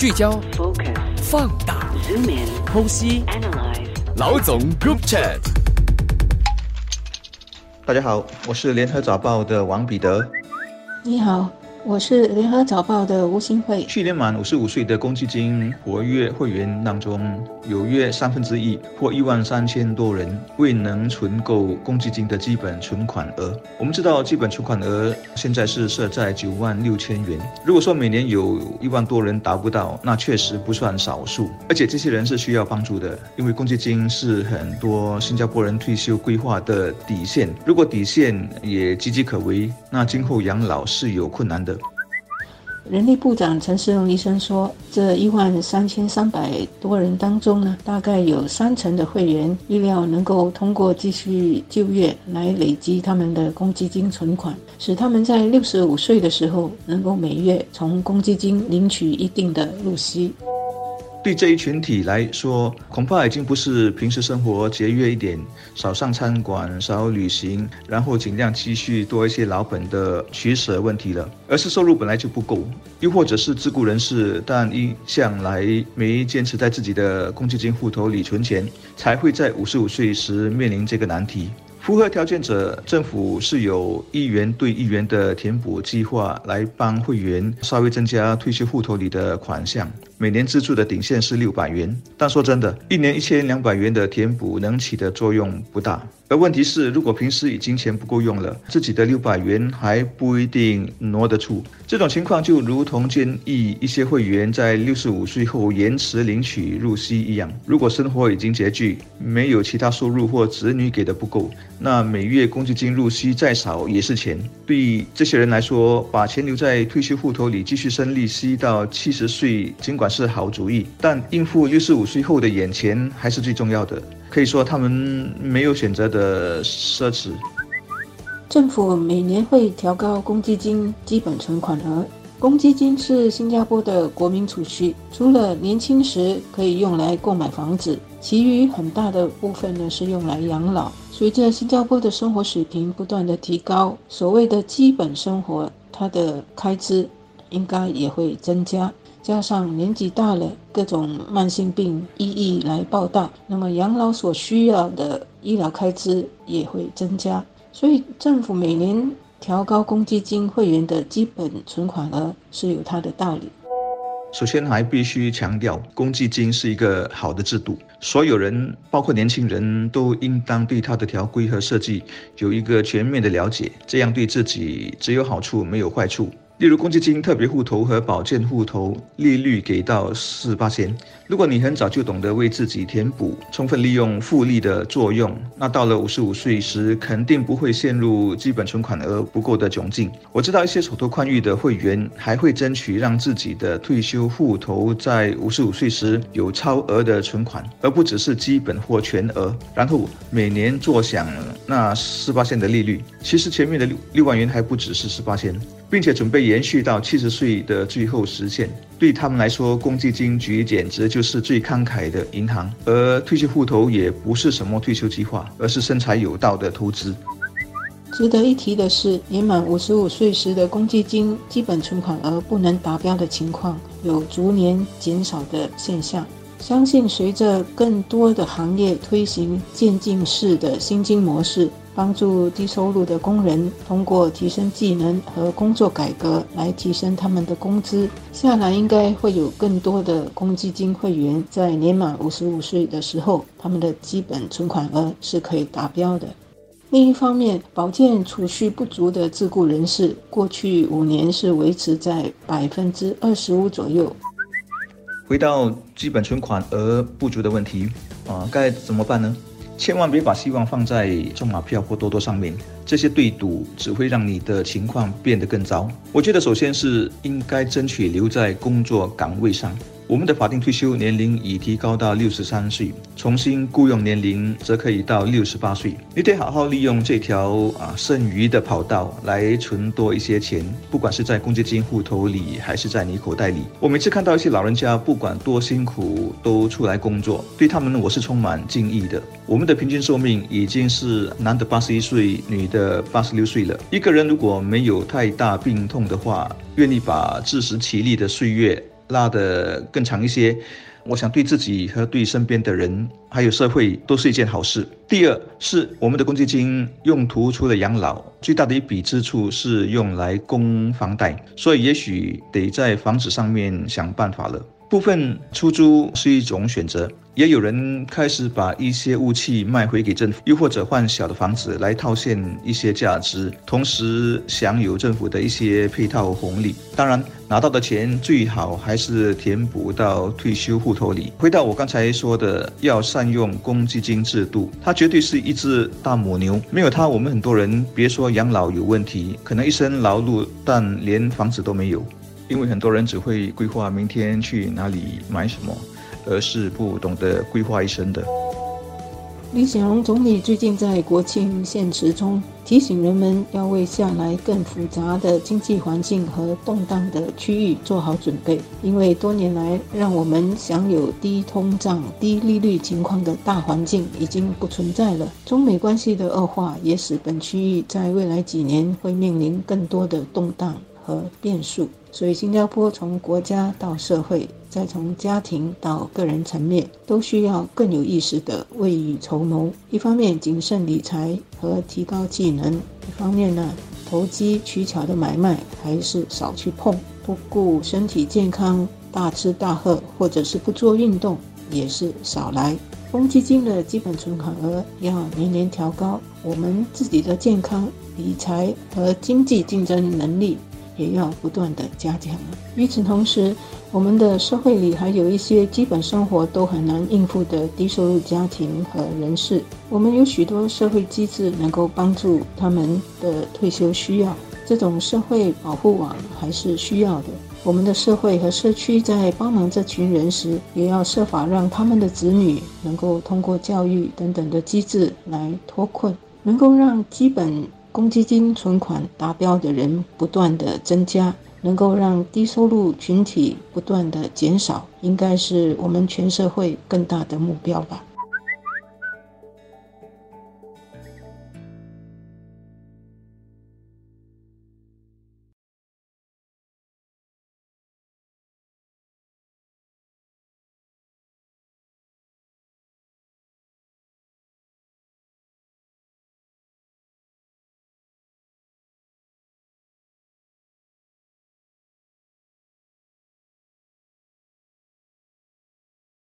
聚焦、Focus. 放大、Zoom in. 剖析。Analyze. 老总 Group Chat。大家好，我是联合早报的王彼得。你好，我是联合早报的吴新慧。去年满五十五岁的公积金活跃会员当中，有约三分之一或一万三千多人未能存够公积金的基本存款额。我们知道，基本存款额现在是设在九万六千元。如果说每年有一万多人达不到，那确实不算少数。而且这些人是需要帮助的，因为公积金是很多新加坡人退休规划的底线。如果底线也岌岌可危，那今后养老是有困难的。人力部长陈世荣医生说，这一万三千三百多人当中呢，大概有三成的会员预料能够通过继续就业来累积他们的公积金存款，使他们在六十五岁的时候能够每月从公积金领取一定的入息。对这一群体来说，恐怕已经不是平时生活节约一点，少上餐馆、少旅行，然后尽量积蓄多一些老本的取舍问题了，而是收入本来就不够，又或者是自雇人士，但一向来没坚持在自己的公积金户头里存钱，才会在五十五岁时面临这个难题。符合条件者，政府是有一元对一元的填补计划来帮会员稍微增加退休户头里的款项。每年资助的顶线是六百元，但说真的，一年一千两百元的填补能起的作用不大。而问题是，如果平时已经钱不够用了，自己的六百元还不一定挪得出。这种情况就如同建议一些会员在六十五岁后延迟领取入息一样。如果生活已经拮据，没有其他收入或子女给的不够，那每月公积金入息再少也是钱。对这些人来说，把钱留在退休户头里继续生利息到七十岁，尽管是好主意，但应付六十五岁后的眼前还是最重要的。可以说，他们没有选择的奢侈。政府每年会调高公积金基本存款额。公积金是新加坡的国民储蓄，除了年轻时可以用来购买房子，其余很大的部分呢是用来养老。随着新加坡的生活水平不断的提高，所谓的基本生活，它的开支应该也会增加。加上年纪大了，各种慢性病一一来报道，那么养老所需要的医疗开支也会增加。所以政府每年调高公积金会员的基本存款额是有它的道理。首先，还必须强调，公积金是一个好的制度，所有人，包括年轻人都应当对它的条规和设计有一个全面的了解，这样对自己只有好处没有坏处。例如，公积金特别户头和保健户头利率给到四八千。如果你很早就懂得为自己填补，充分利用复利的作用，那到了五十五岁时，肯定不会陷入基本存款额不够的窘境。我知道一些手头宽裕的会员还会争取让自己的退休户头在五十五岁时有超额的存款，而不只是基本或全额，然后每年坐享那四八千的利率。其实前面的六六万元还不只是四八千。并且准备延续到七十岁的最后实现。对他们来说，公积金局简直就是最慷慨的银行，而退休户头也不是什么退休计划，而是生财有道的投资。值得一提的是，年满五十五岁时的公积金基本存款额不能达标的情况有逐年减少的现象。相信随着更多的行业推行渐进式的薪金模式，帮助低收入的工人通过提升技能和工作改革来提升他们的工资，下来应该会有更多的公积金会员在年满五十五岁的时候，他们的基本存款额是可以达标的。另一方面，保健储蓄不足的自雇人士，过去五年是维持在百分之二十五左右。回到基本存款额不足的问题，啊，该怎么办呢？千万别把希望放在中马票或多多上面，这些对赌只会让你的情况变得更糟。我觉得首先是应该争取留在工作岗位上。我们的法定退休年龄已提高到六十三岁，重新雇佣年龄则可以到六十八岁。你得好好利用这条啊剩余的跑道来存多一些钱，不管是在公积金户头里，还是在你口袋里。我每次看到一些老人家，不管多辛苦都出来工作，对他们我是充满敬意的。我们的平均寿命已经是男的八十一岁，女的八十六岁了。一个人如果没有太大病痛的话，愿意把自食其力的岁月拉得更长一些。我想对自己和对身边的人，还有社会都是一件好事。第二是我们的公积金用途除了养老，最大的一笔支出是用来供房贷，所以也许得在房子上面想办法了。部分出租是一种选择，也有人开始把一些物器卖回给政府，又或者换小的房子来套现一些价值，同时享有政府的一些配套红利。当然，拿到的钱最好还是填补到退休户头里。回到我刚才说的，要善用公积金制度，它绝对是一只大母牛。没有它，我们很多人别说养老有问题，可能一生劳碌，但连房子都没有。因为很多人只会规划明天去哪里买什么，而是不懂得规划一生的。李显龙总理最近在国庆献词中提醒人们要为下来更复杂的经济环境和动荡的区域做好准备，因为多年来让我们享有低通胀、低利率情况的大环境已经不存在了。中美关系的恶化也使本区域在未来几年会面临更多的动荡和变数。所以，新加坡从国家到社会，再从家庭到个人层面，都需要更有意识地未雨绸缪。一方面谨慎理财和提高技能，一方面呢，投机取巧的买卖还是少去碰。不顾身体健康，大吃大喝或者是不做运动，也是少来。公积金的基本存款额要年年调高，我们自己的健康、理财和经济竞争能力。也要不断的加强。与此同时，我们的社会里还有一些基本生活都很难应付的低收入家庭和人士。我们有许多社会机制能够帮助他们的退休需要，这种社会保护网还是需要的。我们的社会和社区在帮忙这群人时，也要设法让他们的子女能够通过教育等等的机制来脱困，能够让基本。公积金存款达标的人不断的增加，能够让低收入群体不断的减少，应该是我们全社会更大的目标吧。